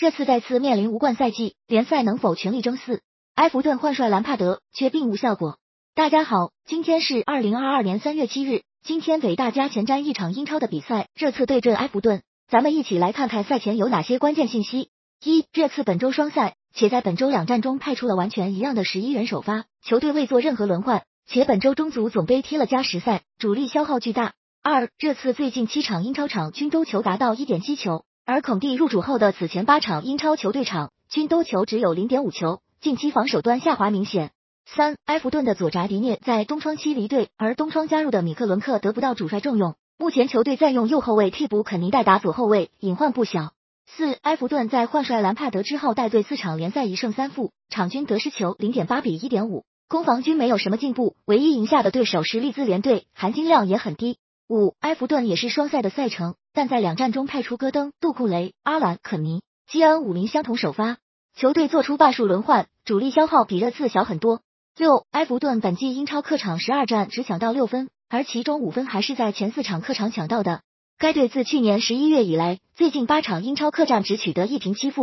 这次再次面临无冠赛季，联赛能否全力争四？埃弗顿换帅兰帕德却并无效果。大家好，今天是二零二二年三月七日，今天给大家前瞻一场英超的比赛，热刺对阵埃弗顿。咱们一起来看看赛前有哪些关键信息。一、热刺本周双赛，且在本周两战中派出了完全一样的十一人首发，球队未做任何轮换，且本周中足总杯踢了加时赛，主力消耗巨大。二、热刺最近七场英超场均都球达到一点七球，而孔蒂入主后的此前八场英超球队场均都球只有零点五球，近期防守端下滑明显。三、埃弗顿的左闸迪涅在冬窗期离队，而冬窗加入的米克伦克得不到主帅重用。目前球队在用右后卫替补肯尼戴打左后卫，隐患不小。四，埃弗顿在换帅兰帕德之后带队四场联赛一胜三负，场均得失球零点八比一点五，攻防均没有什么进步，唯一赢下的对手是利兹联队，含金量也很低。五，埃弗顿也是双赛的赛程，但在两战中派出戈登、杜库雷、阿兰、肯尼、基恩五名相同首发，球队做出罢数轮换，主力消耗比热刺小很多。六，埃弗顿本季英超客场十二战只抢到六分。而其中五分还是在前四场客场抢到的。该队自去年十一月以来，最近八场英超客战只取得一平七负。